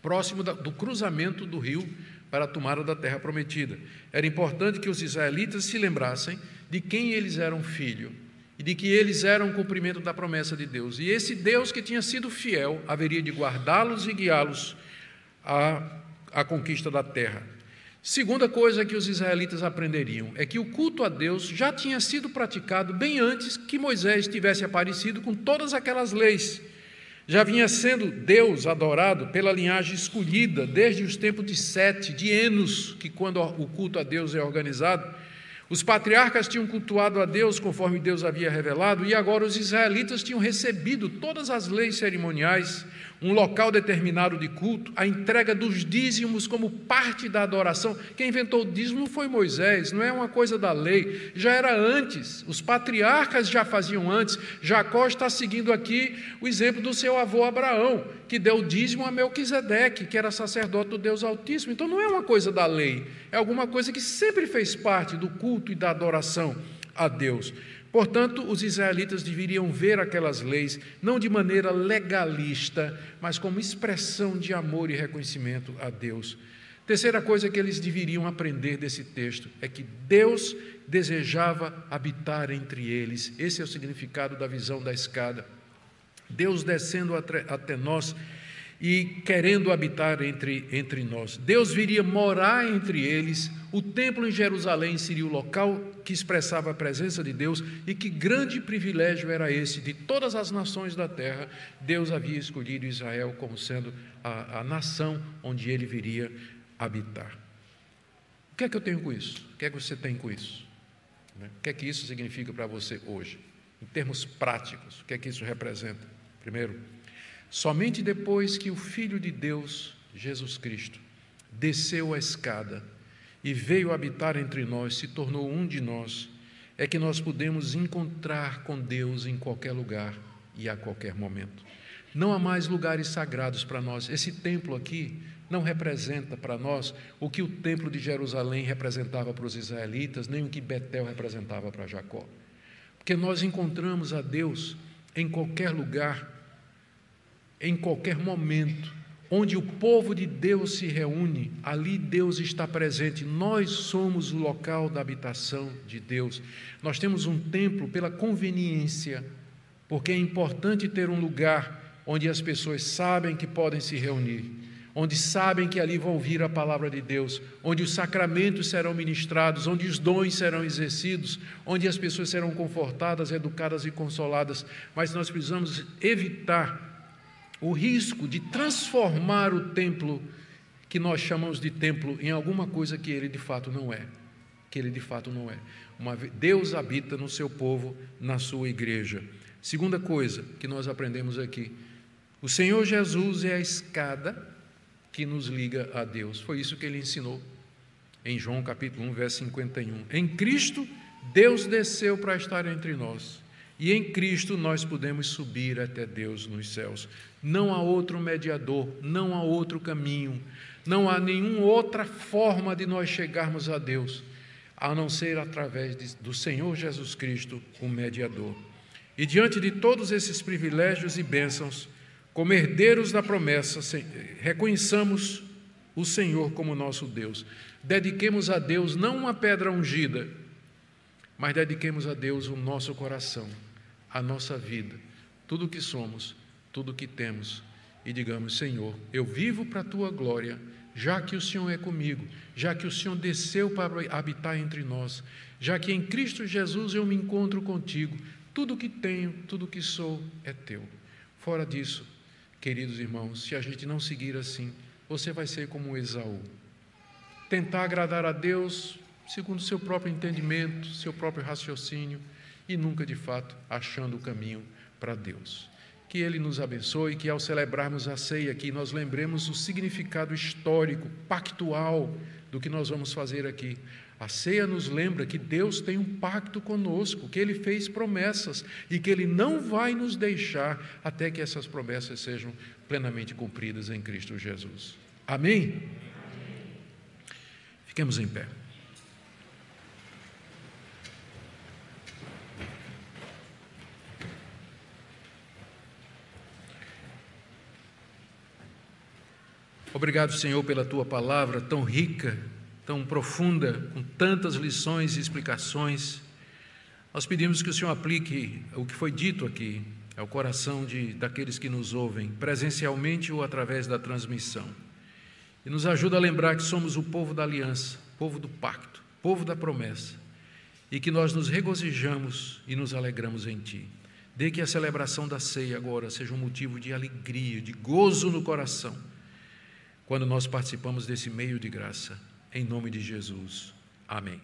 próximo do cruzamento do rio para a tomada da terra prometida. Era importante que os israelitas se lembrassem de quem eles eram filho e de que eles eram o cumprimento da promessa de Deus. E esse Deus que tinha sido fiel haveria de guardá-los e guiá-los à, à conquista da terra. Segunda coisa que os israelitas aprenderiam é que o culto a Deus já tinha sido praticado bem antes que Moisés tivesse aparecido com todas aquelas leis. Já vinha sendo Deus adorado pela linhagem escolhida desde os tempos de Sete, de Enos, que quando o culto a Deus é organizado, os patriarcas tinham cultuado a Deus conforme Deus havia revelado, e agora os israelitas tinham recebido todas as leis cerimoniais, um local determinado de culto, a entrega dos dízimos como parte da adoração. Quem inventou o dízimo não foi Moisés, não é uma coisa da lei, já era antes, os patriarcas já faziam antes. Jacó está seguindo aqui o exemplo do seu avô Abraão, que deu o dízimo a Melquisedeque, que era sacerdote do Deus Altíssimo. Então não é uma coisa da lei, é alguma coisa que sempre fez parte do culto e da adoração a Deus. Portanto, os israelitas deveriam ver aquelas leis não de maneira legalista, mas como expressão de amor e reconhecimento a Deus. Terceira coisa que eles deveriam aprender desse texto é que Deus desejava habitar entre eles. Esse é o significado da visão da escada. Deus descendo até nós e querendo habitar entre, entre nós. Deus viria morar entre eles, o templo em Jerusalém seria o local que expressava a presença de Deus, e que grande privilégio era esse de todas as nações da terra. Deus havia escolhido Israel como sendo a, a nação onde ele viria habitar. O que é que eu tenho com isso? O que é que você tem com isso? Né? O que é que isso significa para você hoje? Em termos práticos, o que é que isso representa? Primeiro, Somente depois que o Filho de Deus, Jesus Cristo, desceu a escada e veio habitar entre nós, se tornou um de nós, é que nós podemos encontrar com Deus em qualquer lugar e a qualquer momento. Não há mais lugares sagrados para nós. Esse templo aqui não representa para nós o que o templo de Jerusalém representava para os israelitas, nem o que Betel representava para Jacó. Porque nós encontramos a Deus em qualquer lugar em qualquer momento, onde o povo de Deus se reúne, ali Deus está presente. Nós somos o local da habitação de Deus. Nós temos um templo pela conveniência, porque é importante ter um lugar onde as pessoas sabem que podem se reunir, onde sabem que ali vão ouvir a palavra de Deus, onde os sacramentos serão ministrados, onde os dons serão exercidos, onde as pessoas serão confortadas, educadas e consoladas. Mas nós precisamos evitar o risco de transformar o templo que nós chamamos de templo em alguma coisa que ele de fato não é. Que ele de fato não é. Uma, Deus habita no seu povo, na sua igreja. Segunda coisa que nós aprendemos aqui: o Senhor Jesus é a escada que nos liga a Deus. Foi isso que ele ensinou em João capítulo 1, verso 51. Em Cristo, Deus desceu para estar entre nós. E em Cristo nós podemos subir até Deus nos céus. Não há outro mediador, não há outro caminho, não há nenhuma outra forma de nós chegarmos a Deus, a não ser através de, do Senhor Jesus Cristo, o mediador. E diante de todos esses privilégios e bênçãos, como herdeiros da promessa, reconheçamos o Senhor como nosso Deus. Dediquemos a Deus não uma pedra ungida, mas dediquemos a Deus o nosso coração a nossa vida, tudo o que somos, tudo o que temos, e digamos: Senhor, eu vivo para a tua glória, já que o Senhor é comigo, já que o Senhor desceu para habitar entre nós, já que em Cristo Jesus eu me encontro contigo, tudo o que tenho, tudo o que sou é teu. Fora disso, queridos irmãos, se a gente não seguir assim, você vai ser como Esaú. Tentar agradar a Deus segundo seu próprio entendimento, seu próprio raciocínio, e nunca de fato achando o caminho para Deus. Que Ele nos abençoe, que ao celebrarmos a ceia aqui, nós lembremos o significado histórico, pactual do que nós vamos fazer aqui. A ceia nos lembra que Deus tem um pacto conosco, que Ele fez promessas e que Ele não vai nos deixar até que essas promessas sejam plenamente cumpridas em Cristo Jesus. Amém? Fiquemos em pé. Obrigado, Senhor, pela tua palavra tão rica, tão profunda, com tantas lições e explicações. Nós pedimos que o Senhor aplique o que foi dito aqui ao coração de, daqueles que nos ouvem, presencialmente ou através da transmissão. E nos ajuda a lembrar que somos o povo da aliança, povo do pacto, povo da promessa, e que nós nos regozijamos e nos alegramos em Ti. Dê que a celebração da ceia agora seja um motivo de alegria, de gozo no coração quando nós participamos desse meio de graça. Em nome de Jesus. Amém.